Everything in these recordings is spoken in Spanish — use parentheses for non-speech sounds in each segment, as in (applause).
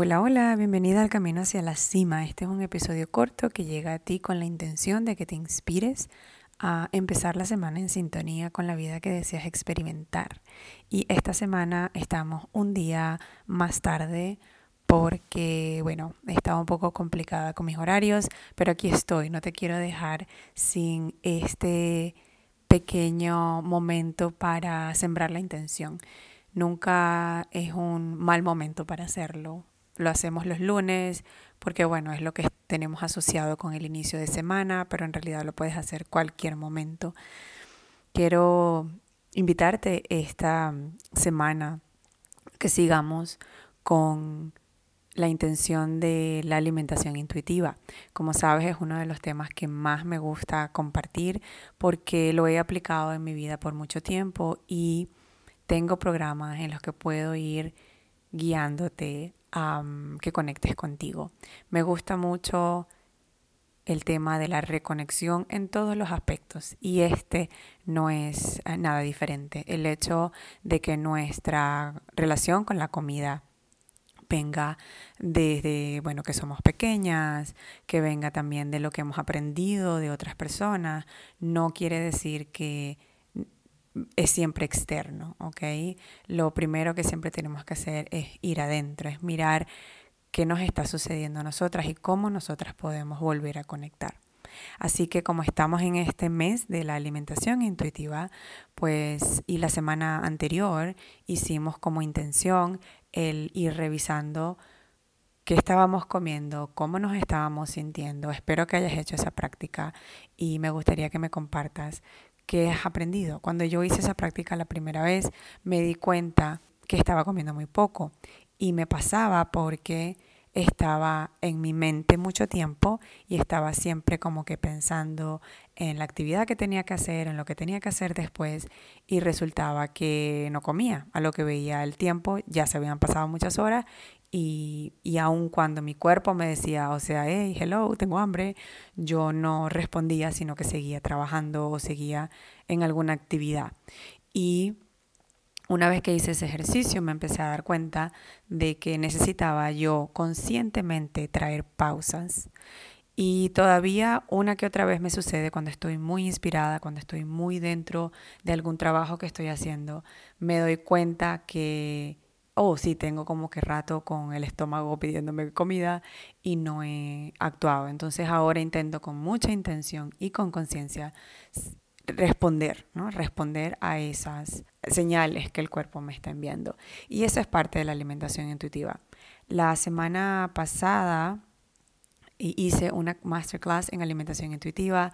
Hola, hola, bienvenida al Camino hacia la Cima. Este es un episodio corto que llega a ti con la intención de que te inspires a empezar la semana en sintonía con la vida que deseas experimentar. Y esta semana estamos un día más tarde porque, bueno, he estado un poco complicada con mis horarios, pero aquí estoy. No te quiero dejar sin este pequeño momento para sembrar la intención. Nunca es un mal momento para hacerlo lo hacemos los lunes porque bueno, es lo que tenemos asociado con el inicio de semana, pero en realidad lo puedes hacer cualquier momento. Quiero invitarte esta semana que sigamos con la intención de la alimentación intuitiva. Como sabes, es uno de los temas que más me gusta compartir porque lo he aplicado en mi vida por mucho tiempo y tengo programas en los que puedo ir guiándote que conectes contigo. Me gusta mucho el tema de la reconexión en todos los aspectos y este no es eh, nada diferente. El hecho de que nuestra relación con la comida venga desde, bueno, que somos pequeñas, que venga también de lo que hemos aprendido de otras personas, no quiere decir que es siempre externo, ¿ok? Lo primero que siempre tenemos que hacer es ir adentro, es mirar qué nos está sucediendo a nosotras y cómo nosotras podemos volver a conectar. Así que como estamos en este mes de la alimentación intuitiva, pues y la semana anterior hicimos como intención el ir revisando qué estábamos comiendo, cómo nos estábamos sintiendo. Espero que hayas hecho esa práctica y me gustaría que me compartas ¿Qué has aprendido. Cuando yo hice esa práctica la primera vez, me di cuenta que estaba comiendo muy poco y me pasaba porque estaba en mi mente mucho tiempo y estaba siempre como que pensando en la actividad que tenía que hacer, en lo que tenía que hacer después y resultaba que no comía. A lo que veía el tiempo, ya se habían pasado muchas horas y, y aun cuando mi cuerpo me decía, o sea, hey, hello, tengo hambre, yo no respondía, sino que seguía trabajando o seguía en alguna actividad. Y una vez que hice ese ejercicio me empecé a dar cuenta de que necesitaba yo conscientemente traer pausas. Y todavía una que otra vez me sucede cuando estoy muy inspirada, cuando estoy muy dentro de algún trabajo que estoy haciendo, me doy cuenta que oh, sí, tengo como que rato con el estómago pidiéndome comida y no he actuado. Entonces ahora intento con mucha intención y con conciencia responder, ¿no? Responder a esas señales que el cuerpo me está enviando. Y eso es parte de la alimentación intuitiva. La semana pasada hice una masterclass en alimentación intuitiva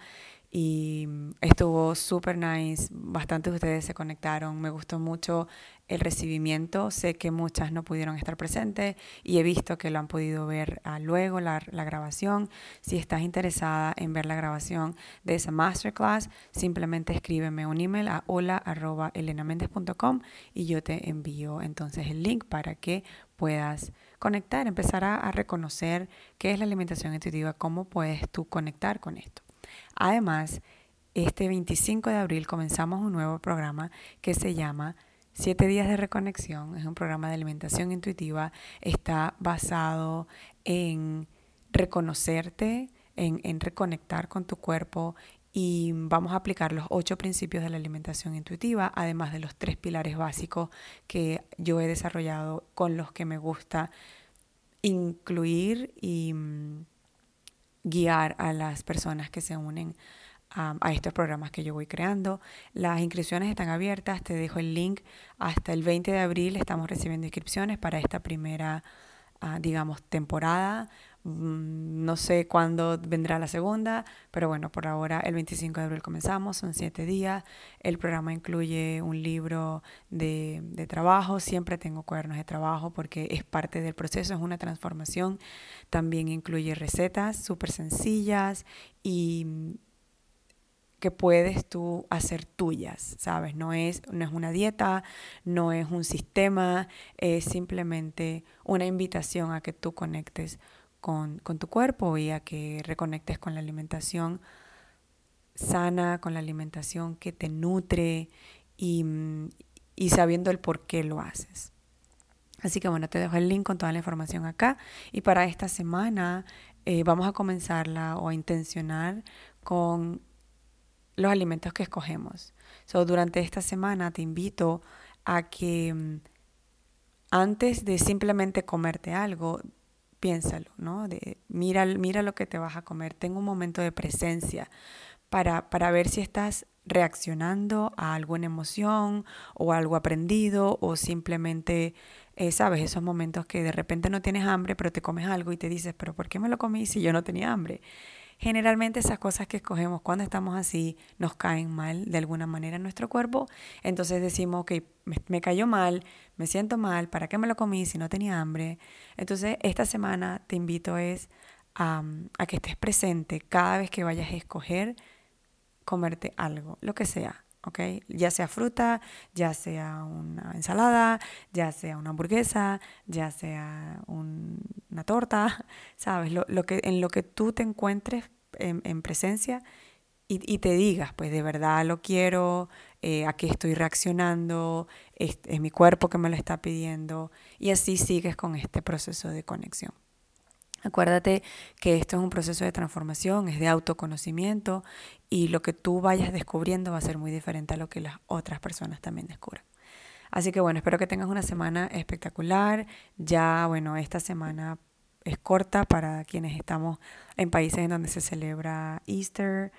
y estuvo súper nice, bastantes de ustedes se conectaron, me gustó mucho el recibimiento, sé que muchas no pudieron estar presentes y he visto que lo han podido ver ah, luego la, la, grabación. Si estás interesada en ver la grabación de esa masterclass, simplemente escríbeme un email a hola.elenamendez.com y yo te envío entonces el link para que puedas conectar, empezar a, a reconocer qué es la alimentación intuitiva, cómo puedes tú conectar con esto. Además, este 25 de abril comenzamos un nuevo programa que se llama Siete días de reconexión. Es un programa de alimentación intuitiva. Está basado en reconocerte, en, en reconectar con tu cuerpo y vamos a aplicar los ocho principios de la alimentación intuitiva, además de los tres pilares básicos que yo he desarrollado con los que me gusta incluir y mm, guiar a las personas que se unen a, estos programas que yo voy creando. Las inscripciones están abiertas, te dejo el link. Hasta el 20 de abril estamos recibiendo inscripciones para esta primera, ah, digamos, temporada. Mm, no sé cuándo vendrá la segunda, pero bueno, por ahora el 25 de abril comenzamos, son siete días. El programa incluye un libro de, de trabajo, siempre tengo cuadernos de trabajo porque es parte del proceso, es una transformación. También incluye recetas súper sencillas y que puedes tú hacer tuyas, ¿sabes? No es, no es una dieta, no es un sistema, es simplemente una invitación a que tú conectes con, tu cuerpo y a que reconectes con la alimentación sana, con la alimentación que te nutre y, y sabiendo el por qué lo haces. Así que bueno, te dejo el link con toda la información acá. Y para esta semana eh, vamos a comenzarla o a intencionar con los alimentos que escogemos. So, durante esta semana te invito a que mm, antes de simplemente comerte algo, piénsalo, ¿no? De, mira, mira lo que te vas a comer. Tengo un momento de presencia para, para ver si estás reaccionando a alguna emoción o algo aprendido o simplemente, eh, sabes, esos momentos que de repente no tienes hambre, pero te comes algo y te dices, pero ¿por qué me lo comí si yo no tenía hambre? Generalmente esas cosas que escogemos cuando estamos así nos caen mal de alguna manera en nuestro cuerpo. Entonces decimos, ok, me, cayó mal, me siento mal, ¿para qué me lo comí si no tenía hambre? Entonces esta semana te invito es a, a que estés presente cada vez que vayas a escoger comerte algo, lo que sea, ¿ok? Ya sea fruta, ya sea una ensalada, ya sea una hamburguesa, ya sea una torta, (laughs) ¿sabes? Lo, que, en lo que tú te encuentres en, presencia y, te digas, pues de verdad lo quiero, eh, a estoy reaccionando, es mi cuerpo que me lo está pidiendo y así sigues con este proceso de conexión. Acuérdate que esto es un proceso de transformación, es de autoconocimiento y lo que tú vayas descubriendo va a ser muy diferente a lo que las otras personas también descubran. Así que bueno, espero que tengas una semana espectacular. Ya, bueno, esta semana es corta para quienes estamos en países en donde se celebra Easter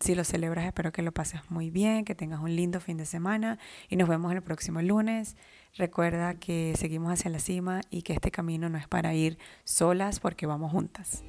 si lo celebras, espero que lo pases muy bien, que tengas un lindo fin de semana y nos vemos el próximo lunes. Recuerda que seguimos hacia la cima y que este camino no es para ir solas porque vamos juntas.